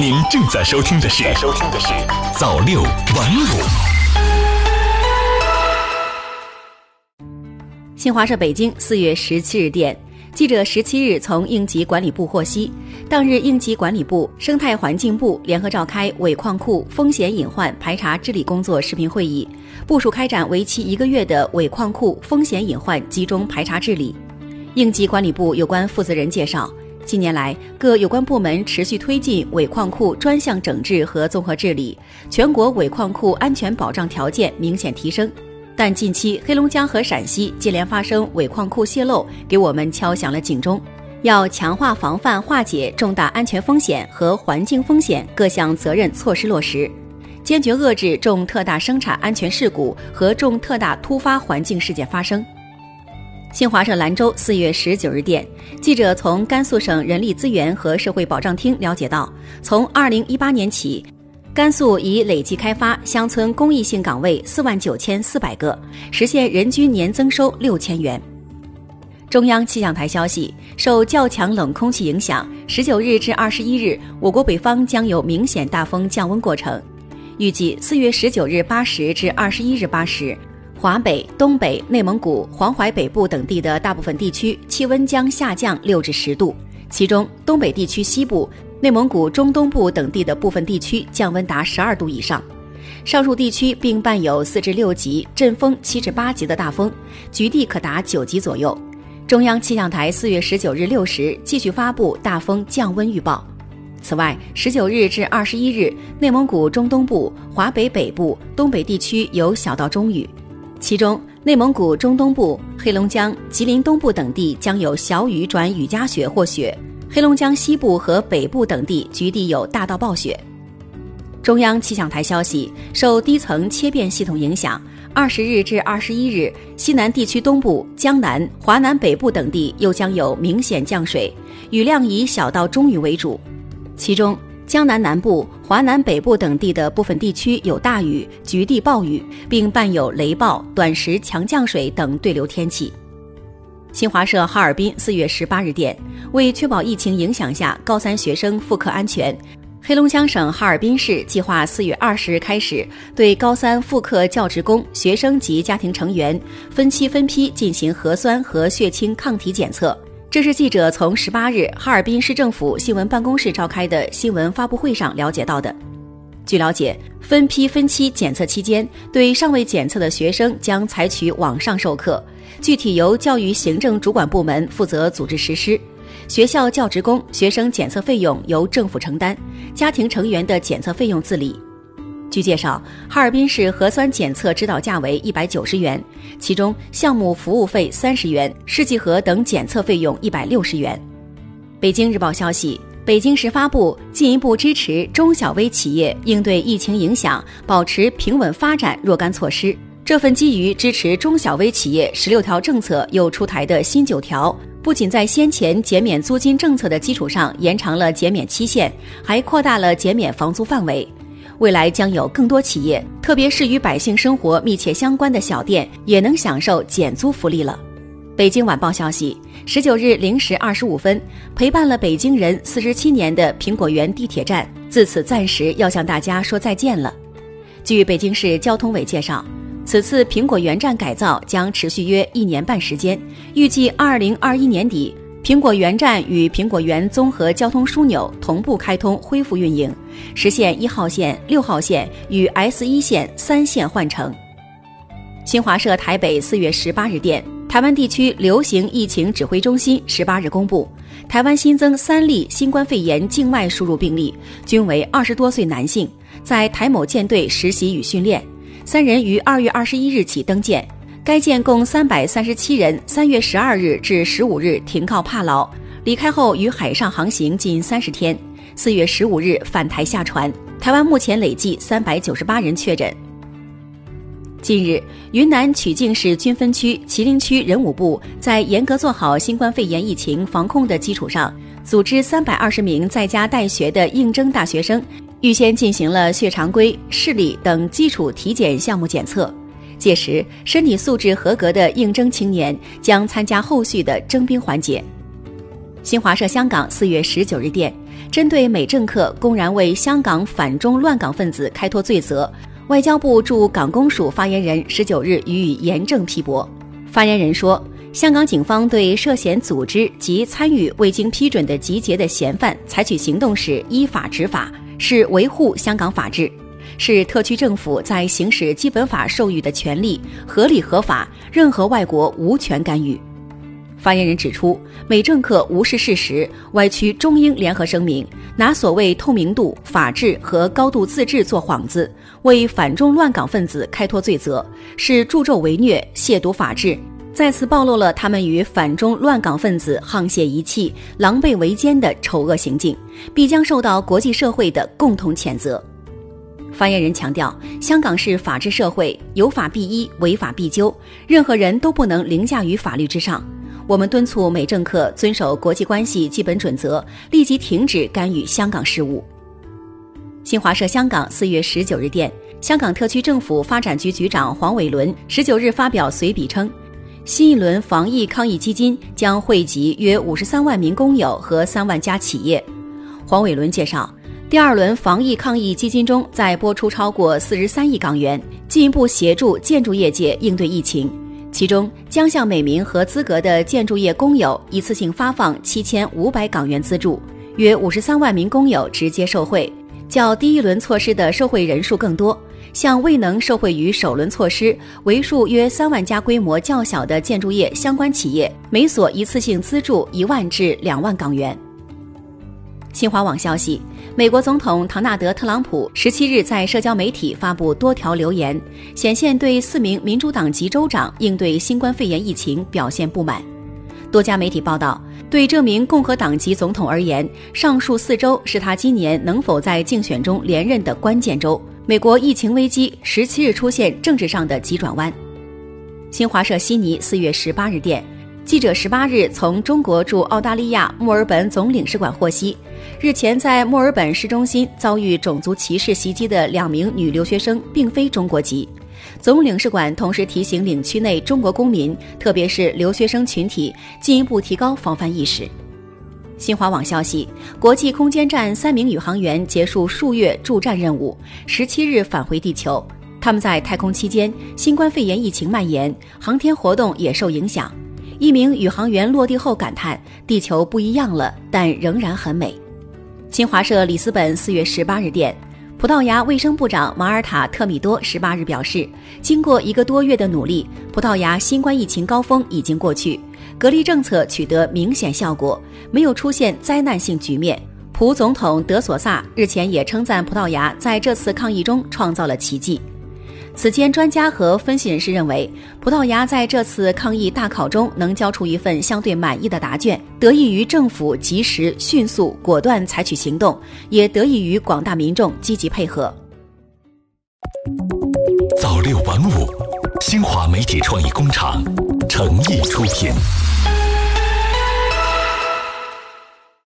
您正在收听的是《收听的是早六晚五》。新华社北京四月十七日电，记者十七日从应急管理部获悉，当日应急管理部、生态环境部联合召开尾矿库风险隐患排查治理工作视频会议，部署开展为期一个月的尾矿库风险隐患集中排查治理。应急管理部有关负责人介绍。近年来，各有关部门持续推进尾矿库专项整治和综合治理，全国尾矿库安全保障条件明显提升。但近期黑龙江和陕西接连发生尾矿库泄漏，给我们敲响了警钟，要强化防范化解重大安全风险和环境风险各项责任措施落实，坚决遏制重特大生产安全事故和重特大突发环境事件发生。新华社兰州四月十九日电，记者从甘肃省人力资源和社会保障厅了解到，从二零一八年起，甘肃已累计开发乡村公益性岗位四万九千四百个，实现人均年增收六千元。中央气象台消息，受较强冷空气影响，十九日至二十一日，我国北方将有明显大风降温过程。预计四月十九日八时至二十一日八时。华北、东北、内蒙古、黄淮北部等地的大部分地区气温将下降六至十度，其中东北地区西部、内蒙古中东部等地的部分地区降温达十二度以上。上述地区并伴有四至六级阵风、七至八级的大风，局地可达九级左右。中央气象台四月十九日六时继续发布大风降温预报。此外，十九日至二十一日，内蒙古中东部、华北北部、东北地区有小到中雨。其中，内蒙古中东部、黑龙江、吉林东部等地将有小雨转雨夹雪或雪；黑龙江西部和北部等地局地有大到暴雪。中央气象台消息，受低层切变系统影响，二十日至二十一日，西南地区东部、江南、华南北部等地又将有明显降水，雨量以小到中雨为主，其中。江南南部、华南北部等地的部分地区有大雨、局地暴雨，并伴有雷暴、短时强降水等对流天气。新华社哈尔滨四月十八日电，为确保疫情影响下高三学生复课安全，黑龙江省哈尔滨市计划四月二十日开始对高三复课教职工、学生及家庭成员分期分批进行核酸和血清抗体检测。这是记者从十八日哈尔滨市政府新闻办公室召开的新闻发布会上了解到的。据了解，分批分期检测期间，对尚未检测的学生将采取网上授课，具体由教育行政主管部门负责组织实施。学校教职工、学生检测费用由政府承担，家庭成员的检测费用自理。据介绍，哈尔滨市核酸检测指导价为一百九十元，其中项目服务费三十元，试剂盒等检测费用一百六十元。北京日报消息，北京市发布进一步支持中小微企业应对疫情影响、保持平稳发展若干措施。这份基于支持中小微企业十六条政策又出台的新九条，不仅在先前减免租金政策的基础上延长了减免期限，还扩大了减免房租范围。未来将有更多企业，特别是与百姓生活密切相关的小店，也能享受减租福利了。北京晚报消息，十九日零时二十五分，陪伴了北京人四十七年的苹果园地铁站，自此暂时要向大家说再见了。据北京市交通委介绍，此次苹果园站改造将持续约一年半时间，预计二零二一年底。苹果园站与苹果园综合交通枢纽同步开通恢复运营，实现一号线、六号线与 S 一线三线换乘。新华社台北四月十八日电，台湾地区流行疫情指挥中心十八日公布，台湾新增三例新冠肺炎境外输入病例，均为二十多岁男性，在台某舰队实习与训练，三人于二月二十一日起登舰。该舰共三百三十七人，三月十二日至十五日停靠帕劳，离开后于海上航行近三十天，四月十五日返台下船。台湾目前累计三百九十八人确诊。近日，云南曲靖市军分区麒麟区人武部在严格做好新冠肺炎疫情防控的基础上，组织三百二十名在家待学的应征大学生，预先进行了血常规、视力等基础体检项目检测。届时，身体素质合格的应征青年将参加后续的征兵环节。新华社香港四月十九日电，针对美政客公然为香港反中乱港分子开脱罪责，外交部驻港公署发言人十九日予以严正批驳。发言人说，香港警方对涉嫌组织及参与未经批准的集结的嫌犯采取行动时依法执法，是维护香港法治。是特区政府在行使基本法授予的权利，合理合法，任何外国无权干预。发言人指出，美政客无视事实，歪曲中英联合声明，拿所谓透明度、法治和高度自治做幌子，为反中乱港分子开脱罪责，是助纣为虐、亵渎法治，再次暴露了他们与反中乱港分子沆瀣一气、狼狈为奸的丑恶行径，必将受到国际社会的共同谴责。发言人强调，香港是法治社会，有法必依，违法必究，任何人都不能凌驾于法律之上。我们敦促美政客遵守国际关系基本准则，立即停止干预香港事务。新华社香港四月十九日电，香港特区政府发展局局长黄伟伦十九日发表随笔称，新一轮防疫抗疫基金将惠及约五十三万名工友和三万家企业。黄伟伦介绍。第二轮防疫抗疫基金中，再拨出超过四十三亿港元，进一步协助建筑业界应对疫情。其中，将向每名合资格的建筑业工友一次性发放七千五百港元资助，约五十三万名工友直接受惠，较第一轮措施的受惠人数更多。向未能受惠于首轮措施、为数约三万家规模较小的建筑业相关企业，每所一次性资助一万至两万港元。新华网消息，美国总统唐纳德·特朗普十七日在社交媒体发布多条留言，显现对四名民主党籍州长应对新冠肺炎疫情表现不满。多家媒体报道，对这名共和党籍总统而言，上述四州是他今年能否在竞选中连任的关键州。美国疫情危机十七日出现政治上的急转弯。新华社悉尼四月十八日电。记者十八日从中国驻澳大利亚墨尔本总领事馆获悉，日前在墨尔本市中心遭遇种族歧视袭击的两名女留学生并非中国籍。总领事馆同时提醒领区内中国公民，特别是留学生群体，进一步提高防范意识。新华网消息，国际空间站三名宇航员结束数月驻站任务，十七日返回地球。他们在太空期间，新冠肺炎疫情蔓延，航天活动也受影响。一名宇航员落地后感叹：“地球不一样了，但仍然很美。”新华社里斯本四月十八日电，葡萄牙卫生部长马尔塔特米多十八日表示，经过一个多月的努力，葡萄牙新冠疫情高峰已经过去，隔离政策取得明显效果，没有出现灾难性局面。葡总统德索萨日前也称赞葡萄牙在这次抗疫中创造了奇迹。此前，专家和分析人士认为，葡萄牙在这次抗疫大考中能交出一份相对满意的答卷，得益于政府及时、迅速、果断采取行动，也得益于广大民众积极配合。早六晚五，新华媒体创意工厂诚意出品。